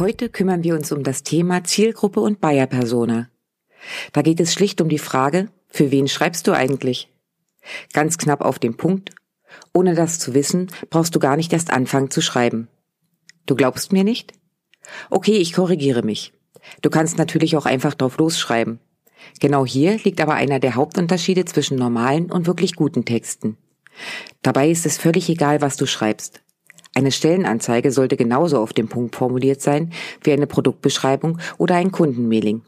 Heute kümmern wir uns um das Thema Zielgruppe und Buyer-Persona. Da geht es schlicht um die Frage, für wen schreibst du eigentlich? Ganz knapp auf den Punkt. Ohne das zu wissen, brauchst du gar nicht erst anfangen zu schreiben. Du glaubst mir nicht? Okay, ich korrigiere mich. Du kannst natürlich auch einfach drauf losschreiben. Genau hier liegt aber einer der Hauptunterschiede zwischen normalen und wirklich guten Texten. Dabei ist es völlig egal, was du schreibst. Eine Stellenanzeige sollte genauso auf den Punkt formuliert sein wie eine Produktbeschreibung oder ein Kundenmailing.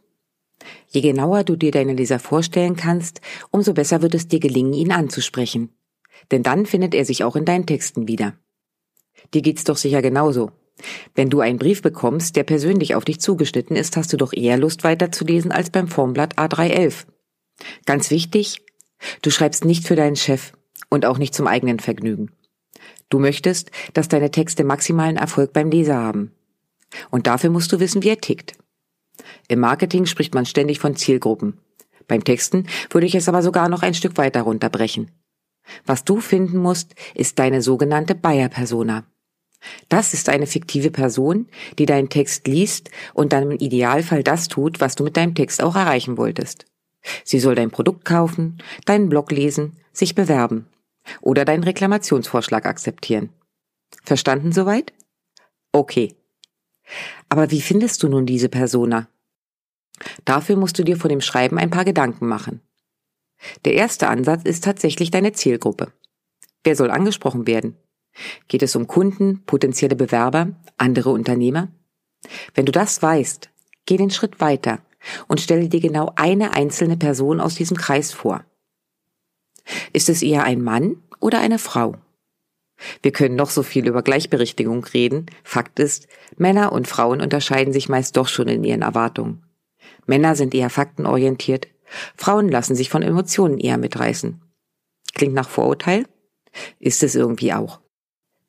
Je genauer du dir deinen Leser vorstellen kannst, umso besser wird es dir gelingen, ihn anzusprechen. Denn dann findet er sich auch in deinen Texten wieder. Dir geht's doch sicher genauso. Wenn du einen Brief bekommst, der persönlich auf dich zugeschnitten ist, hast du doch eher Lust weiterzulesen als beim Formblatt A311. Ganz wichtig, du schreibst nicht für deinen Chef und auch nicht zum eigenen Vergnügen. Du möchtest, dass deine Texte maximalen Erfolg beim Leser haben. Und dafür musst du wissen, wie er tickt. Im Marketing spricht man ständig von Zielgruppen. Beim Texten würde ich es aber sogar noch ein Stück weiter runterbrechen. Was du finden musst, ist deine sogenannte Buyer-Persona. Das ist eine fiktive Person, die deinen Text liest und dann im Idealfall das tut, was du mit deinem Text auch erreichen wolltest. Sie soll dein Produkt kaufen, deinen Blog lesen, sich bewerben. Oder deinen Reklamationsvorschlag akzeptieren. Verstanden soweit? Okay. Aber wie findest du nun diese Persona? Dafür musst du dir vor dem Schreiben ein paar Gedanken machen. Der erste Ansatz ist tatsächlich deine Zielgruppe. Wer soll angesprochen werden? Geht es um Kunden, potenzielle Bewerber, andere Unternehmer? Wenn du das weißt, geh den Schritt weiter und stelle dir genau eine einzelne Person aus diesem Kreis vor. Ist es eher ein Mann oder eine Frau? Wir können noch so viel über Gleichberechtigung reden. Fakt ist, Männer und Frauen unterscheiden sich meist doch schon in ihren Erwartungen. Männer sind eher faktenorientiert, Frauen lassen sich von Emotionen eher mitreißen. Klingt nach Vorurteil? Ist es irgendwie auch.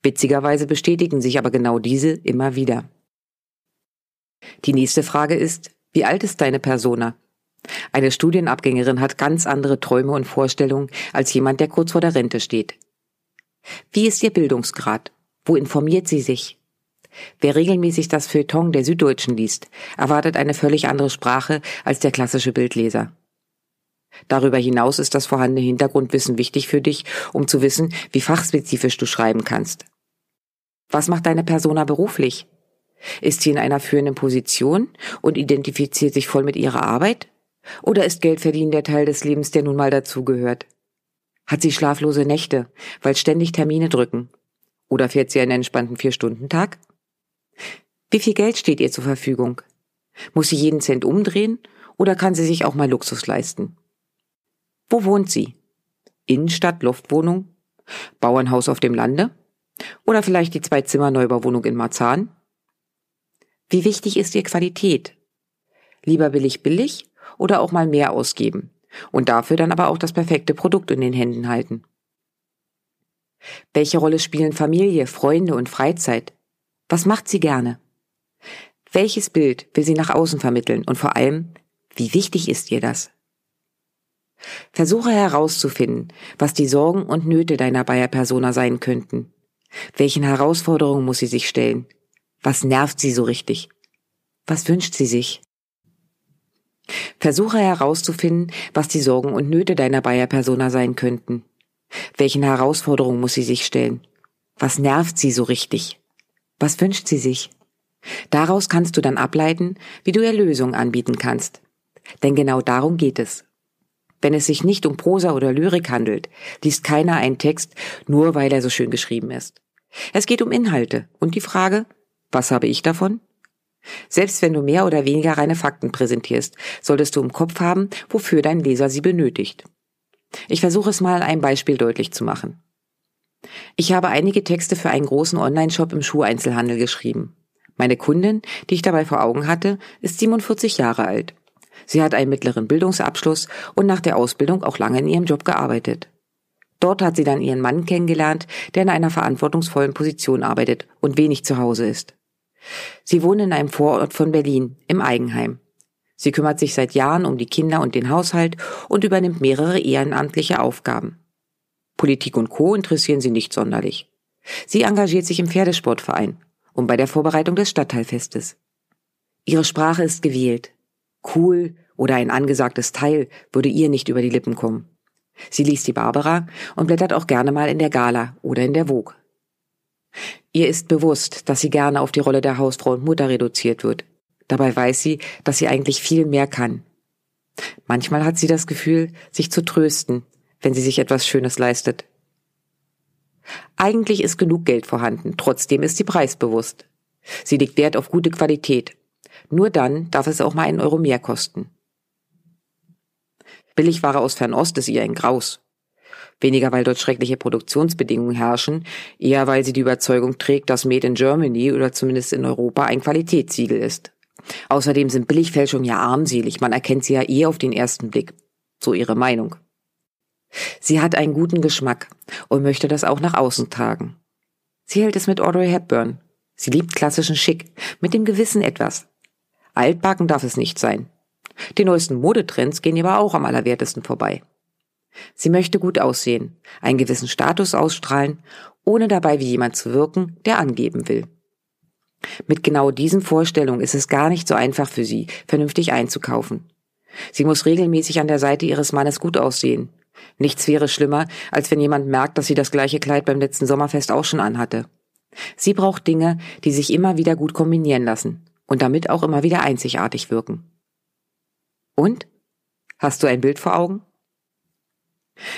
Witzigerweise bestätigen sich aber genau diese immer wieder. Die nächste Frage ist, wie alt ist deine Persona? Eine Studienabgängerin hat ganz andere Träume und Vorstellungen als jemand, der kurz vor der Rente steht. Wie ist ihr Bildungsgrad? Wo informiert sie sich? Wer regelmäßig das Feuilleton der Süddeutschen liest, erwartet eine völlig andere Sprache als der klassische Bildleser. Darüber hinaus ist das vorhandene Hintergrundwissen wichtig für dich, um zu wissen, wie fachspezifisch du schreiben kannst. Was macht deine Persona beruflich? Ist sie in einer führenden Position und identifiziert sich voll mit ihrer Arbeit? Oder ist Geldverdienen der Teil des Lebens, der nun mal dazugehört? Hat sie schlaflose Nächte, weil ständig Termine drücken? Oder fährt sie einen entspannten Vier-Stunden-Tag? Wie viel Geld steht ihr zur Verfügung? Muss sie jeden Cent umdrehen oder kann sie sich auch mal Luxus leisten? Wo wohnt sie? Innenstadt, Loftwohnung? Bauernhaus auf dem Lande? Oder vielleicht die Zwei-Zimmer-Neubauwohnung in Marzahn? Wie wichtig ist ihr Qualität? Lieber billig billig oder auch mal mehr ausgeben und dafür dann aber auch das perfekte Produkt in den Händen halten. Welche Rolle spielen Familie, Freunde und Freizeit? Was macht sie gerne? Welches Bild will sie nach außen vermitteln und vor allem, wie wichtig ist ihr das? Versuche herauszufinden, was die Sorgen und Nöte deiner Bayer-Persona sein könnten. Welchen Herausforderungen muss sie sich stellen? Was nervt sie so richtig? Was wünscht sie sich? Versuche herauszufinden, was die Sorgen und Nöte deiner Bayer-Persona sein könnten. Welchen Herausforderungen muss sie sich stellen? Was nervt sie so richtig? Was wünscht sie sich? Daraus kannst du dann ableiten, wie du ihr Lösungen anbieten kannst. Denn genau darum geht es. Wenn es sich nicht um Prosa oder Lyrik handelt, liest keiner einen Text nur, weil er so schön geschrieben ist. Es geht um Inhalte und die Frage, was habe ich davon? Selbst wenn du mehr oder weniger reine Fakten präsentierst, solltest du im Kopf haben, wofür dein Leser sie benötigt. Ich versuche es mal ein Beispiel deutlich zu machen. Ich habe einige Texte für einen großen Online-Shop im Schuheinzelhandel geschrieben. Meine Kundin, die ich dabei vor Augen hatte, ist 47 Jahre alt. Sie hat einen mittleren Bildungsabschluss und nach der Ausbildung auch lange in ihrem Job gearbeitet. Dort hat sie dann ihren Mann kennengelernt, der in einer verantwortungsvollen Position arbeitet und wenig zu Hause ist. Sie wohnen in einem Vorort von Berlin, im Eigenheim. Sie kümmert sich seit Jahren um die Kinder und den Haushalt und übernimmt mehrere ehrenamtliche Aufgaben. Politik und Co. interessieren sie nicht sonderlich. Sie engagiert sich im Pferdesportverein und bei der Vorbereitung des Stadtteilfestes. Ihre Sprache ist gewählt. Cool oder ein angesagtes Teil würde ihr nicht über die Lippen kommen. Sie liest die Barbara und blättert auch gerne mal in der Gala oder in der Vogue. Ihr ist bewusst, dass sie gerne auf die Rolle der Hausfrau und Mutter reduziert wird. Dabei weiß sie, dass sie eigentlich viel mehr kann. Manchmal hat sie das Gefühl, sich zu trösten, wenn sie sich etwas Schönes leistet. Eigentlich ist genug Geld vorhanden, trotzdem ist sie preisbewusst. Sie legt Wert auf gute Qualität. Nur dann darf es auch mal einen Euro mehr kosten. Billigware aus Fernost ist ihr ein Graus. Weniger, weil dort schreckliche Produktionsbedingungen herrschen, eher weil sie die Überzeugung trägt, dass Made in Germany oder zumindest in Europa ein Qualitätssiegel ist. Außerdem sind Billigfälschungen ja armselig, man erkennt sie ja eh auf den ersten Blick. So ihre Meinung. Sie hat einen guten Geschmack und möchte das auch nach außen tragen. Sie hält es mit Audrey Hepburn. Sie liebt klassischen Schick, mit dem Gewissen etwas. Altbacken darf es nicht sein. Die neuesten Modetrends gehen aber auch am allerwertesten vorbei. Sie möchte gut aussehen, einen gewissen Status ausstrahlen, ohne dabei wie jemand zu wirken, der angeben will. Mit genau diesen Vorstellungen ist es gar nicht so einfach für sie, vernünftig einzukaufen. Sie muss regelmäßig an der Seite ihres Mannes gut aussehen. Nichts wäre schlimmer, als wenn jemand merkt, dass sie das gleiche Kleid beim letzten Sommerfest auch schon anhatte. Sie braucht Dinge, die sich immer wieder gut kombinieren lassen und damit auch immer wieder einzigartig wirken. Und? Hast du ein Bild vor Augen?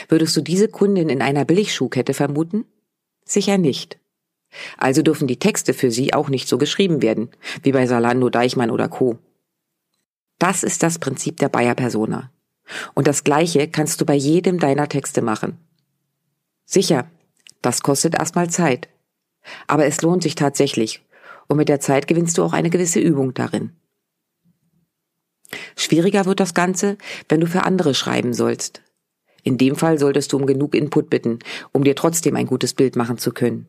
Würdest du diese Kundin in einer Billigschuhkette vermuten? Sicher nicht. Also dürfen die Texte für sie auch nicht so geschrieben werden, wie bei Salando, Deichmann oder Co. Das ist das Prinzip der Bayer Persona. Und das Gleiche kannst du bei jedem deiner Texte machen. Sicher, das kostet erstmal Zeit. Aber es lohnt sich tatsächlich. Und mit der Zeit gewinnst du auch eine gewisse Übung darin. Schwieriger wird das Ganze, wenn du für andere schreiben sollst. In dem Fall solltest du um genug Input bitten, um dir trotzdem ein gutes Bild machen zu können.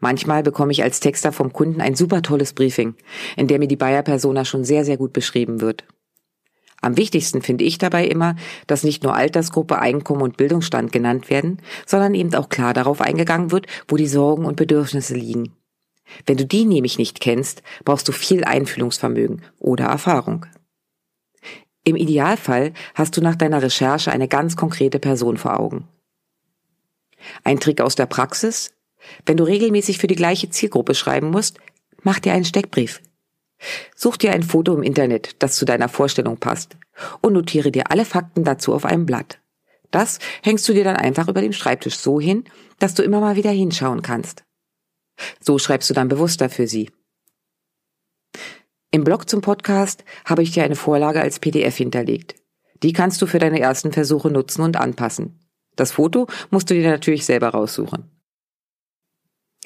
Manchmal bekomme ich als Texter vom Kunden ein super tolles Briefing, in der mir die Bayer-Persona schon sehr, sehr gut beschrieben wird. Am wichtigsten finde ich dabei immer, dass nicht nur Altersgruppe, Einkommen und Bildungsstand genannt werden, sondern eben auch klar darauf eingegangen wird, wo die Sorgen und Bedürfnisse liegen. Wenn du die nämlich nicht kennst, brauchst du viel Einfühlungsvermögen oder Erfahrung. Im Idealfall hast du nach deiner Recherche eine ganz konkrete Person vor Augen. Ein Trick aus der Praxis? Wenn du regelmäßig für die gleiche Zielgruppe schreiben musst, mach dir einen Steckbrief. Such dir ein Foto im Internet, das zu deiner Vorstellung passt, und notiere dir alle Fakten dazu auf einem Blatt. Das hängst du dir dann einfach über dem Schreibtisch so hin, dass du immer mal wieder hinschauen kannst. So schreibst du dann bewusster für sie. Im Blog zum Podcast habe ich dir eine Vorlage als PDF hinterlegt. Die kannst du für deine ersten Versuche nutzen und anpassen. Das Foto musst du dir natürlich selber raussuchen.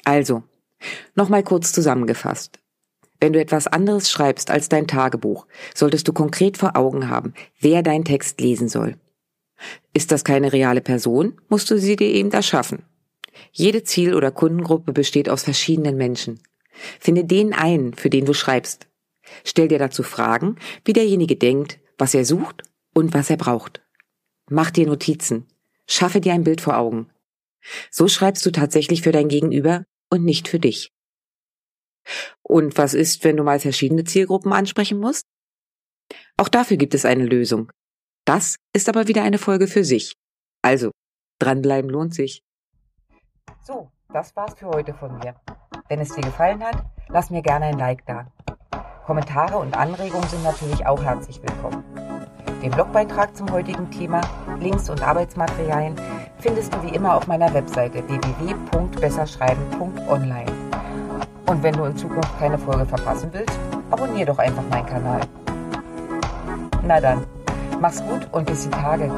Also, nochmal kurz zusammengefasst. Wenn du etwas anderes schreibst als dein Tagebuch, solltest du konkret vor Augen haben, wer dein Text lesen soll. Ist das keine reale Person, musst du sie dir eben erschaffen. Jede Ziel- oder Kundengruppe besteht aus verschiedenen Menschen. Finde den einen, für den du schreibst. Stell dir dazu Fragen, wie derjenige denkt, was er sucht und was er braucht. Mach dir Notizen. Schaffe dir ein Bild vor Augen. So schreibst du tatsächlich für dein Gegenüber und nicht für dich. Und was ist, wenn du mal verschiedene Zielgruppen ansprechen musst? Auch dafür gibt es eine Lösung. Das ist aber wieder eine Folge für sich. Also, dranbleiben lohnt sich. So, das war's für heute von mir. Wenn es dir gefallen hat, lass mir gerne ein Like da. Kommentare und Anregungen sind natürlich auch herzlich willkommen. Den Blogbeitrag zum heutigen Thema, Links und Arbeitsmaterialien findest du wie immer auf meiner Webseite www.besserschreiben.online. Und wenn du in Zukunft keine Folge verpassen willst, abonnier doch einfach meinen Kanal. Na dann, mach's gut und bis die Tage.